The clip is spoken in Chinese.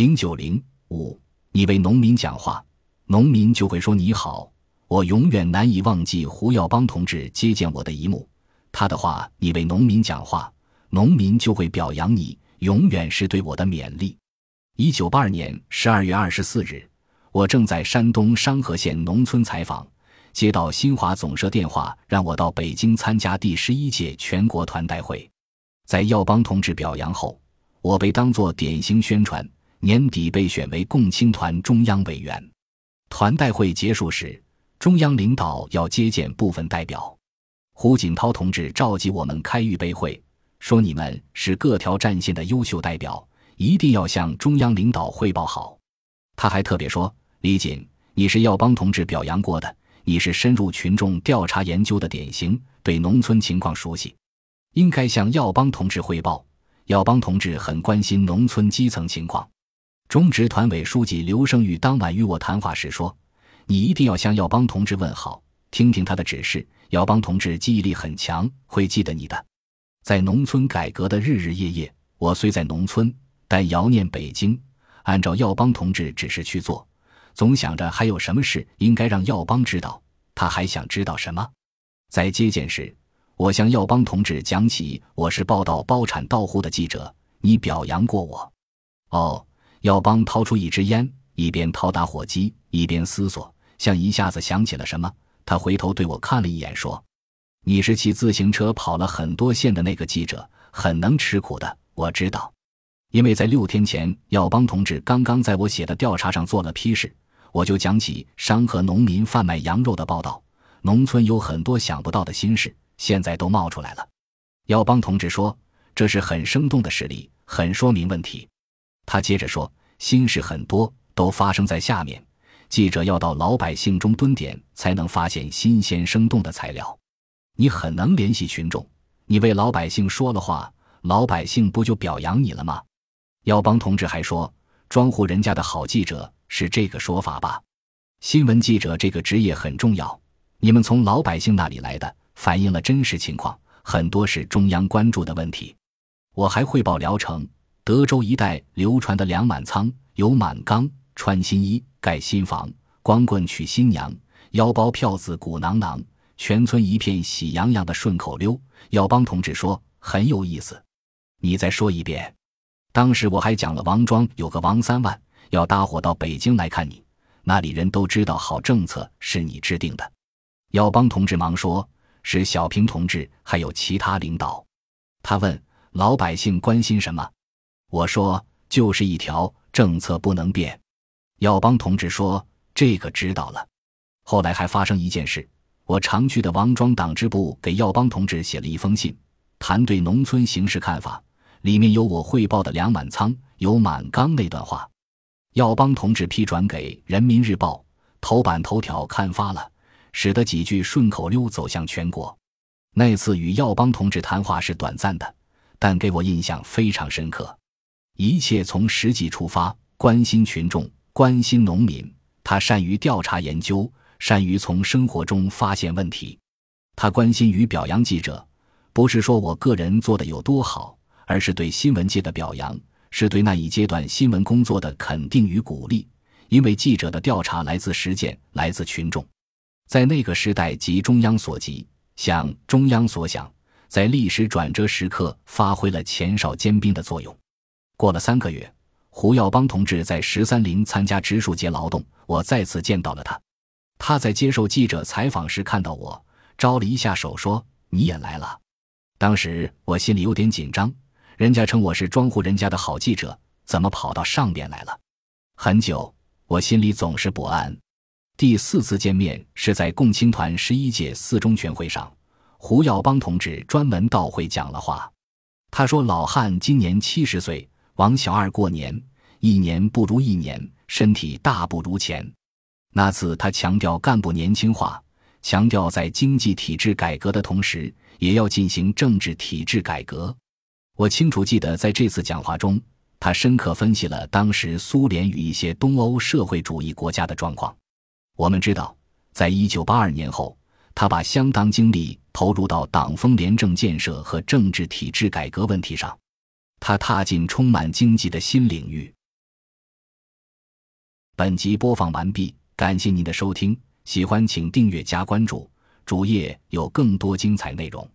零九零五，你为农民讲话，农民就会说你好。我永远难以忘记胡耀邦同志接见我的一幕。他的话，你为农民讲话，农民就会表扬你，永远是对我的勉励。一九八二年十二月二十四日，我正在山东商河县农村采访，接到新华总社电话，让我到北京参加第十一届全国团代会。在耀邦同志表扬后，我被当作典型宣传，年底被选为共青团中央委员。团代会结束时。中央领导要接见部分代表，胡锦涛同志召集我们开预备会，说：“你们是各条战线的优秀代表，一定要向中央领导汇报好。”他还特别说：“李锦，你是耀邦同志表扬过的，你是深入群众调查研究的典型，对农村情况熟悉，应该向耀邦同志汇报。耀邦同志很关心农村基层情况。”中直团委书记刘生玉当晚与我谈话时说。你一定要向耀邦同志问好，听听他的指示。耀邦同志记忆力很强，会记得你的。在农村改革的日日夜夜，我虽在农村，但遥念北京，按照耀邦同志指示去做，总想着还有什么事应该让耀邦知道。他还想知道什么？在接见时，我向耀邦同志讲起我是报道包产到户的记者，你表扬过我。哦，耀邦掏出一支烟，一边掏打火机，一边思索。像一下子想起了什么，他回头对我看了一眼，说：“你是骑自行车跑了很多县的那个记者，很能吃苦的。我知道，因为在六天前，耀邦同志刚刚在我写的调查上做了批示，我就讲起商河农民贩卖羊肉的报道。农村有很多想不到的心事，现在都冒出来了。”耀邦同志说：“这是很生动的实例，很说明问题。”他接着说：“心事很多，都发生在下面。”记者要到老百姓中蹲点，才能发现新鲜生动的材料。你很能联系群众，你为老百姓说了话，老百姓不就表扬你了吗？耀邦同志还说，庄户人家的好记者是这个说法吧？新闻记者这个职业很重要，你们从老百姓那里来的，反映了真实情况，很多是中央关注的问题。我还汇报聊城、德州一带流传的粮满仓、有满缸、穿新衣。盖新房，光棍娶新娘，腰包票子鼓囊囊，全村一片喜洋洋的顺口溜。耀邦同志说很有意思，你？再说一遍。当时我还讲了王庄有个王三万要搭伙到北京来看你，那里人都知道好政策是你？制定的。耀邦同志忙说，是小平同志还有其他领导。他问老百姓关心什么，我说就是一条政策不能变。耀邦同志说：“这个知道了。”后来还发生一件事，我常去的王庄党支部给耀邦同志写了一封信，谈对农村形势看法，里面有我汇报的梁满仓、有满缸那段话。耀邦同志批转给《人民日报》，头版头条刊发了，使得几句顺口溜走向全国。那次与耀邦同志谈话是短暂的，但给我印象非常深刻。一切从实际出发，关心群众。关心农民，他善于调查研究，善于从生活中发现问题。他关心与表扬记者，不是说我个人做的有多好，而是对新闻界的表扬，是对那一阶段新闻工作的肯定与鼓励。因为记者的调查来自实践，来自群众，在那个时代急中央所急，想中央所想，在历史转折时刻发挥了前哨尖兵的作用。过了三个月。胡耀邦同志在十三陵参加植树节劳动，我再次见到了他。他在接受记者采访时看到我，招了一下手，说：“你也来了。”当时我心里有点紧张，人家称我是庄户人家的好记者，怎么跑到上边来了？很久，我心里总是不安。第四次见面是在共青团十一届四中全会上，胡耀邦同志专门到会讲了话。他说：“老汉今年七十岁。”王小二过年，一年不如一年，身体大不如前。那次他强调干部年轻化，强调在经济体制改革的同时，也要进行政治体制改革。我清楚记得，在这次讲话中，他深刻分析了当时苏联与一些东欧社会主义国家的状况。我们知道，在一九八二年后，他把相当精力投入到党风廉政建设和政治体制改革问题上。他踏进充满荆棘的新领域。本集播放完毕感谢您的收听喜欢请订阅加关注主页有更多精彩内容。